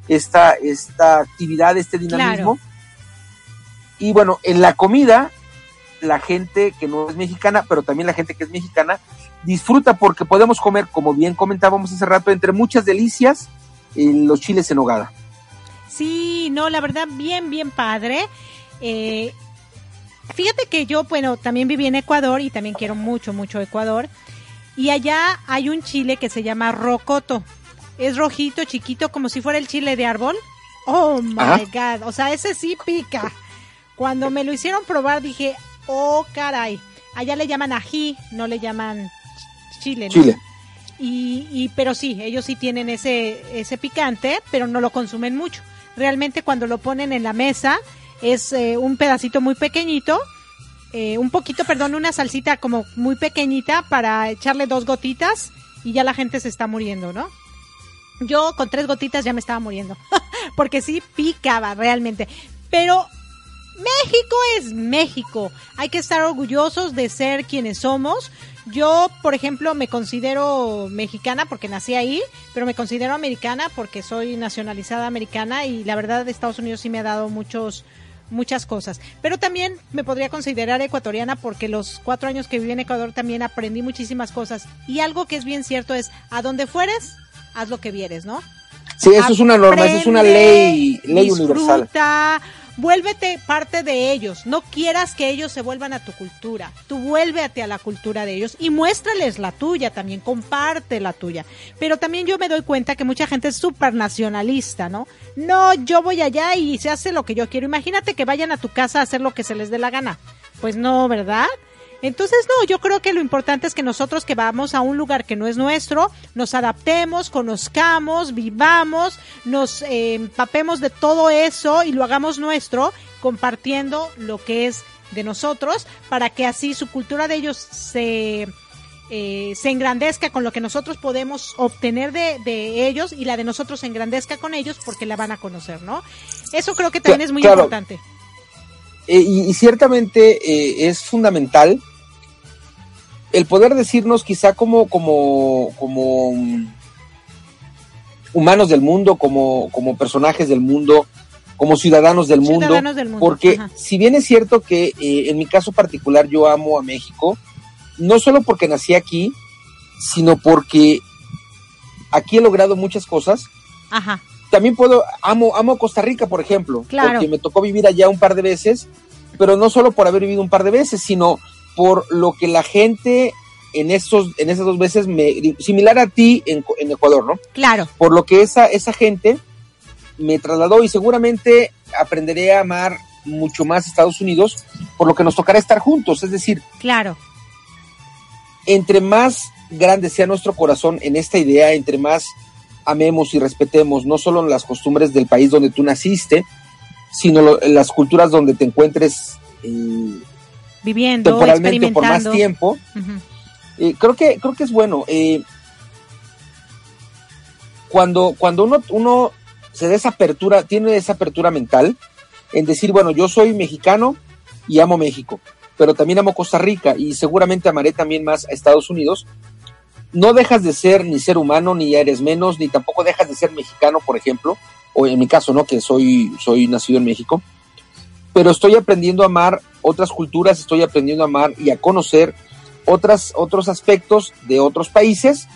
esta, esta actividad, este dinamismo. Y bueno, en la comida, la gente que no es mexicana, pero también la gente que es mexicana, disfruta porque podemos comer, como bien comentábamos hace rato, entre muchas delicias, los chiles en hogada. Sí, no, la verdad, bien, bien padre. Eh, Fíjate que yo, bueno, también viví en Ecuador y también quiero mucho, mucho Ecuador. Y allá hay un chile que se llama rocoto. Es rojito, chiquito, como si fuera el chile de árbol. Oh my god, o sea, ese sí pica. Cuando me lo hicieron probar dije, oh caray. Allá le llaman ají, no le llaman chile. Chile. Y, y, pero sí, ellos sí tienen ese, ese picante, pero no lo consumen mucho. Realmente cuando lo ponen en la mesa, es eh, un pedacito muy pequeñito, eh, un poquito, perdón, una salsita como muy pequeñita para echarle dos gotitas y ya la gente se está muriendo, ¿no? Yo con tres gotitas ya me estaba muriendo, [LAUGHS] porque sí picaba realmente. Pero México es México. Hay que estar orgullosos de ser quienes somos. Yo, por ejemplo, me considero mexicana porque nací ahí, pero me considero americana porque soy nacionalizada americana y la verdad Estados Unidos sí me ha dado muchos muchas cosas. Pero también me podría considerar ecuatoriana porque los cuatro años que viví en Ecuador también aprendí muchísimas cosas. Y algo que es bien cierto es, a donde fueres, haz lo que vieres, ¿no? Sí, eso es una norma, eso es una ley, ley universal vuélvete parte de ellos. No quieras que ellos se vuelvan a tu cultura. Tú vuélvete a la cultura de ellos y muéstrales la tuya también, comparte la tuya. Pero también yo me doy cuenta que mucha gente es súper nacionalista, ¿no? No, yo voy allá y se hace lo que yo quiero. Imagínate que vayan a tu casa a hacer lo que se les dé la gana. pues no, ¿verdad? Entonces, no, yo creo que lo importante es que nosotros que vamos a un lugar que no es nuestro, nos adaptemos, conozcamos, vivamos, nos eh, empapemos de todo eso y lo hagamos nuestro, compartiendo lo que es de nosotros, para que así su cultura de ellos se, eh, se engrandezca con lo que nosotros podemos obtener de, de, ellos y la de nosotros se engrandezca con ellos porque la van a conocer, ¿no? Eso creo que también es muy claro. importante. Eh, y, y, ciertamente eh, es fundamental el poder decirnos quizá como, como, como um, humanos del mundo, como, como personajes del mundo, como ciudadanos del, ciudadanos mundo, del mundo, porque ajá. si bien es cierto que eh, en mi caso particular yo amo a México, no solo porque nací aquí, sino porque aquí he logrado muchas cosas. Ajá. También puedo, amo, amo Costa Rica, por ejemplo, Claro. porque me tocó vivir allá un par de veces, pero no solo por haber vivido un par de veces, sino por lo que la gente en esos, en esas dos veces me, similar a ti en, en Ecuador, ¿no? Claro. Por lo que esa, esa gente me trasladó y seguramente aprenderé a amar mucho más Estados Unidos, por lo que nos tocará estar juntos, es decir, Claro. entre más grande sea nuestro corazón en esta idea, entre más amemos y respetemos no solo las costumbres del país donde tú naciste, sino lo, las culturas donde te encuentres eh, Viviendo, temporalmente por más tiempo, eh, creo que creo que es bueno. eh, cuando cuando uno, uno se da esa apertura, tiene esa apertura mental en decir, bueno, yo soy mexicano y amo México, pero también amo Costa Rica y seguramente amaré también más a Estados Unidos. No dejas de ser ni ser humano, ni eres menos, ni tampoco dejas de ser mexicano, por ejemplo, o en mi caso, ¿no? Que soy, soy nacido en México, pero estoy aprendiendo a amar otras culturas, estoy aprendiendo a amar y a conocer otras, otros aspectos de otros países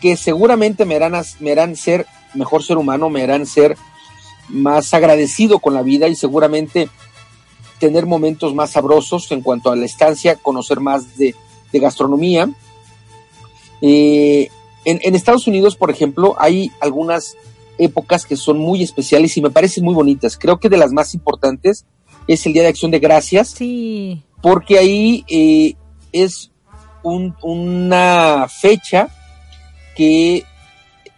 que seguramente me harán, me harán ser mejor ser humano, me harán ser más agradecido con la vida y seguramente tener momentos más sabrosos en cuanto a la estancia, conocer más de, gastronomía. Eh, en Estados Unidos, por ejemplo, hay algunas épocas que son muy especiales y me parecen muy bonitas. Creo que de las más importantes es el Día de Acción de Gracias, Sí. porque ahí eh, es un- una fecha que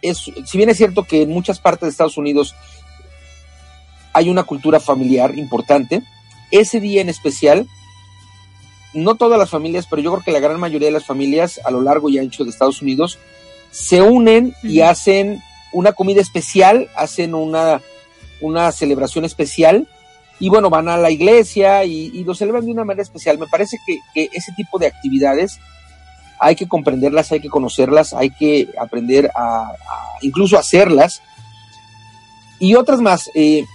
es, si bien es cierto que en muchas partes de Estados Unidos hay una cultura familiar importante, ese día en especial, no todas las familias, pero yo creo que la gran mayoría de las familias a lo largo y ancho de Estados Unidos se unen y hacen una comida especial, hacen una, una celebración especial y bueno, van a la iglesia y, y lo celebran de una manera especial. Me parece que, ese tipo de actividades hay que comprenderlas, hay que conocerlas, hay que aprender a, a incluso hacerlas. Y otras más, eh,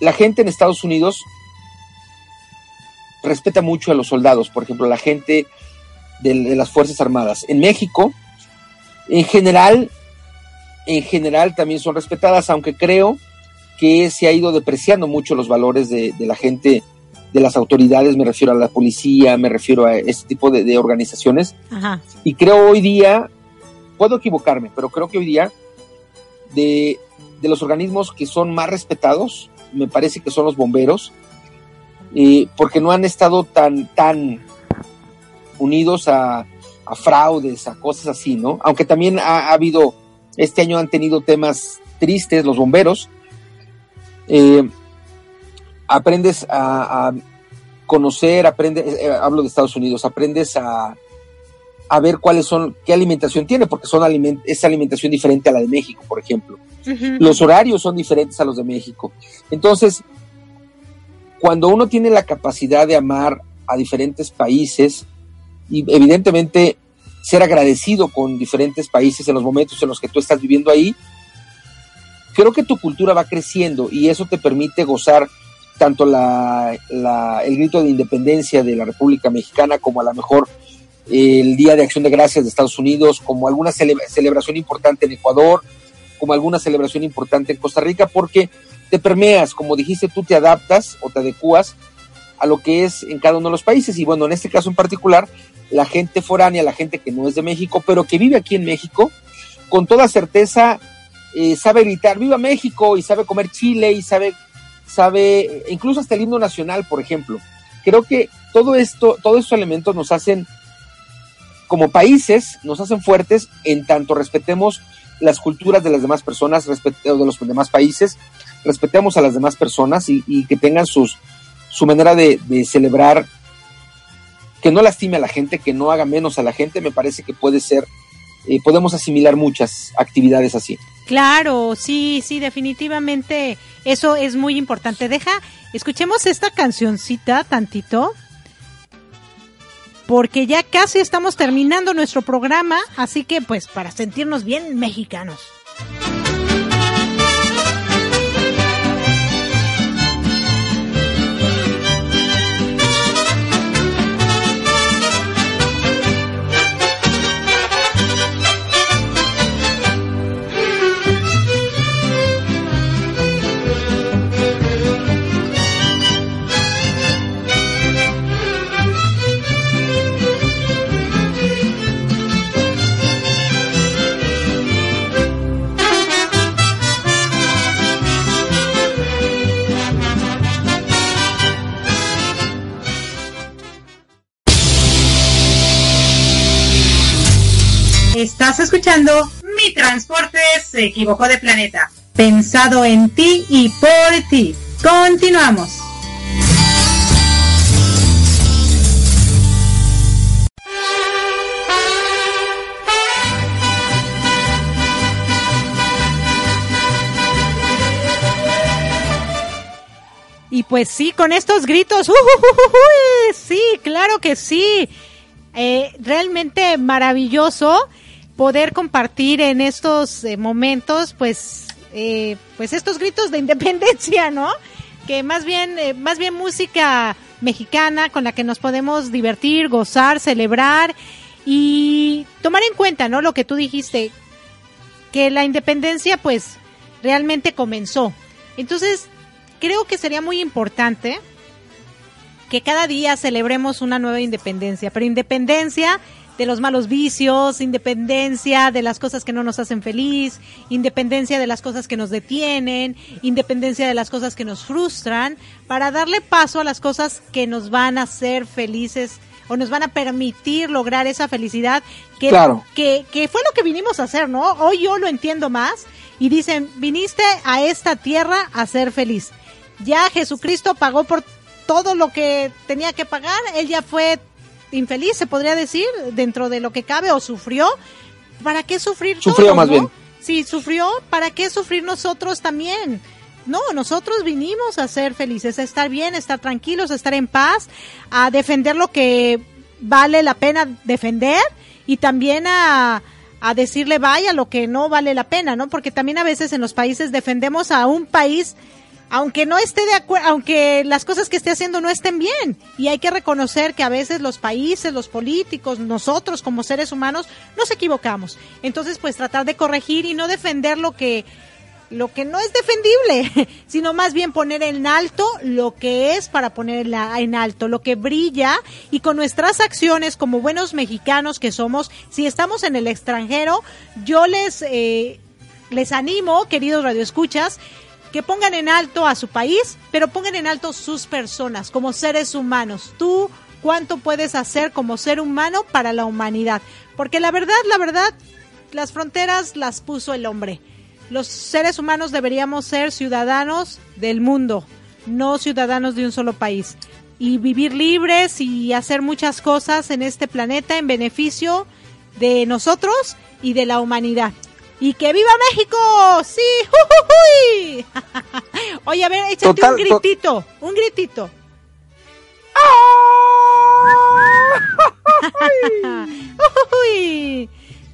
la gente en Estados Unidos respeta mucho a los soldados, por ejemplo, la gente de, de las Fuerzas Armadas. En México, en general, en general también son respetadas, aunque creo que se ha ido depreciando mucho los valores de, de la gente, de las autoridades, me refiero a la policía, me refiero a este tipo de, de organizaciones. Ajá. Y creo hoy día, puedo equivocarme, pero creo que hoy día de, de los organismos que son más respetados, me parece que son los bomberos, eh, porque no han estado tan, tan unidos a, a fraudes, a cosas así, ¿no? Aunque también ha, ha habido, este año han tenido temas tristes los bomberos. Eh, aprendes a, a conocer, aprendes, eh, hablo de Estados Unidos, aprendes a, a ver cuáles son, qué alimentación tiene, porque son aliment es alimentación diferente a la de México, por ejemplo. Los horarios son diferentes a los de México. Entonces, cuando uno tiene la capacidad de amar a diferentes países y evidentemente ser agradecido con diferentes países en los momentos en los que tú estás viviendo ahí, creo que tu cultura va creciendo y eso te permite gozar tanto la, la- el grito de independencia de la República Mexicana como a lo mejor el Día de Acción de Gracias de Estados Unidos, como alguna cele- celebración importante en Ecuador, como alguna celebración importante en Costa Rica, porque te permeas, como dijiste, tú te adaptas o te adecuas a lo que es en cada uno de los países. Y bueno, en este caso en particular, la gente foránea, la gente que no es de México, pero que vive aquí en México, con toda certeza eh, sabe gritar viva México y sabe comer chile y sabe, sabe, incluso hasta el himno nacional, por ejemplo. Creo que todo esto, todos estos elementos nos hacen, como países, nos hacen fuertes en tanto respetemos las culturas de las demás personas, o de los demás países, respetemos a las demás personas y, que tengan sus, su manera de, celebrar, que no lastime a la gente, que no haga menos a la gente, me parece que puede ser, eh, podemos asimilar muchas actividades así. Claro, sí, sí, definitivamente eso es muy importante. Deja, escuchemos esta cancioncita tantito, porque ya casi estamos terminando nuestro programa, así que pues para sentirnos bien mexicanos. Estás escuchando Mi Transporte se equivocó de planeta. Pensado en ti y por ti. Continuamos. Y pues sí, con estos gritos, uh, sí, claro que sí. Eh, realmente maravilloso poder compartir en estos eh, momentos, pues, eh, pues estos gritos de [LAUGHS] independencia, ¿no? Que más bien, eh, más bien música mexicana con la que nos podemos divertir, gozar, celebrar y tomar en cuenta, ¿no? Lo que tú dijiste, que la independencia, pues, realmente comenzó. Entonces, creo que sería muy importante que cada día celebremos una nueva independencia, pero independencia de los malos vicios, independencia de las cosas que no nos hacen feliz, independencia de las cosas que nos detienen, independencia de las cosas que nos frustran, para darle paso a las cosas que nos van a hacer felices o nos van a permitir lograr esa felicidad que, que, que fue lo que vinimos a hacer, ¿no? Hoy yo lo entiendo más y dicen, viniste a esta tierra a ser feliz. Ya Jesucristo pagó por todo lo que tenía que pagar, él ya fue infeliz, se podría decir, dentro de lo que cabe, o sufrió. ¿Para qué sufrir Sufrió más bien. Sí, sufrió, ¿para qué sufrir nosotros también? No, nosotros vinimos a ser felices, a estar bien, a estar tranquilos, a estar en paz, a defender lo que vale la pena defender y también a, a decirle vaya lo que no vale la pena, ¿no? Porque también a veces en los países defendemos a un país aunque no esté de acuerdo, aunque las cosas que esté haciendo no estén bien. Y hay que reconocer que a veces los países, los políticos, nosotros como seres humanos, nos equivocamos. Entonces, pues tratar de corregir y no defender lo que, lo que no es defendible, [LAUGHS] sino más bien poner en alto lo que es para poner en alto, lo que brilla y con nuestras acciones como buenos mexicanos que somos, si estamos en el extranjero, yo les, eh, les animo, queridos radioescuchas, que pongan en alto a su país, pero pongan en alto sus personas como seres humanos. Tú, ¿cuánto puedes hacer como ser humano para la humanidad? Porque la verdad, la verdad, las fronteras las puso el hombre. Los seres humanos deberíamos ser ciudadanos del mundo, no ciudadanos de un solo país. Y vivir libres y hacer muchas cosas en este planeta en beneficio de nosotros y de la humanidad. ¡Y que viva México! ¡Sí! ¡Uy! [LAUGHS] Oye, a ver, échate un gritito, un gritito. [LAUGHS]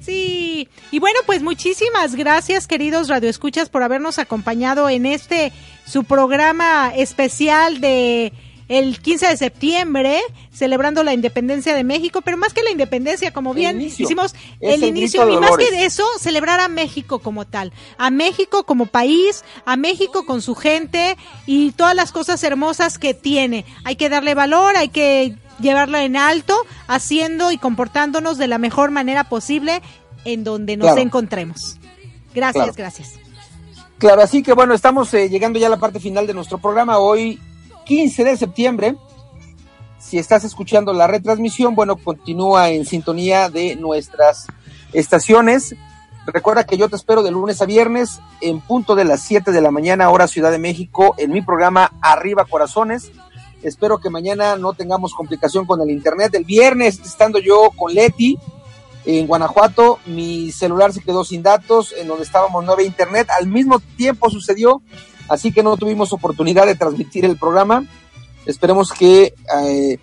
Sí. Y bueno, pues muchísimas gracias, queridos radioescuchas, por habernos acompañado en este su programa especial de el 15 de septiembre, celebrando la independencia de México, pero más que la independencia, como bien hicimos el, inicio, y más que eso, celebrar a México como tal, a México como país, a México con su gente y todas las cosas hermosas que tiene. Hay que darle valor, hay que llevarlo en alto, haciendo y comportándonos de la mejor manera posible en donde nos encontremos. Gracias, gracias. Claro, así que bueno, estamos eh, llegando ya a la parte final de nuestro programa. Hoy 15 de septiembre. Si estás escuchando la retransmisión, bueno, continúa en sintonía de nuestras estaciones. Recuerda que yo te espero de lunes a viernes en punto de las 7 de la mañana, hora Ciudad de México, en mi programa Arriba Corazones. Espero que mañana no tengamos complicación con el internet. El viernes, estando yo con Leti en Guanajuato, mi celular se quedó sin datos, en donde estábamos no había internet. Al mismo tiempo sucedió, así que no tuvimos oportunidad de transmitir el programa. Esperemos que eh,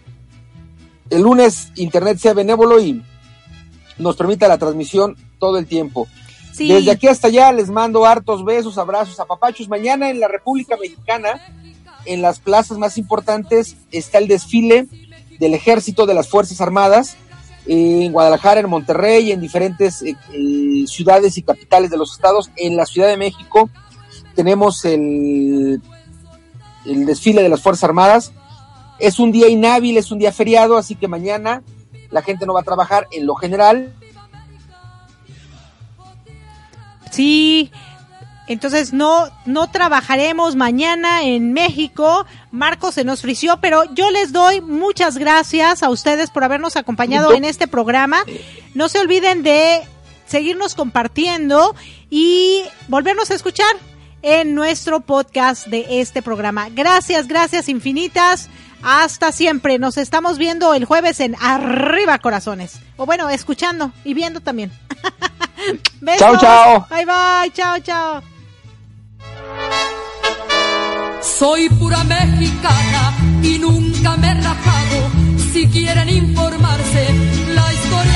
el lunes internet sea benévolo y nos permita la transmisión todo el tiempo. Desde aquí hasta allá les mando hartos besos, abrazos, apapachos. Mañana en la República Mexicana, en las plazas más importantes, está el desfile del Ejército de las Fuerzas Armadas. En Guadalajara, en Monterrey, en diferentes eh, eh, ciudades y capitales de los estados. En la Ciudad de México tenemos el, el desfile de las Fuerzas Armadas. Es un día inhábil, es un día feriado, así que mañana la gente no va a trabajar en lo general. Sí, entonces no, no trabajaremos mañana en México. Marco se nos frició, pero yo les doy muchas gracias a ustedes por habernos acompañado en este programa. No se olviden de seguirnos compartiendo y volvernos a escuchar en nuestro podcast de este programa. Gracias, gracias infinitas. Hasta siempre. Nos estamos viendo el jueves en Arriba Corazones. O bueno, escuchando y viendo también. [LAUGHS] Besos. Chao, chao. Bye, bye. Chao, chao. Soy pura mexicana y nunca me he rajado. Si quieren informarse, la historia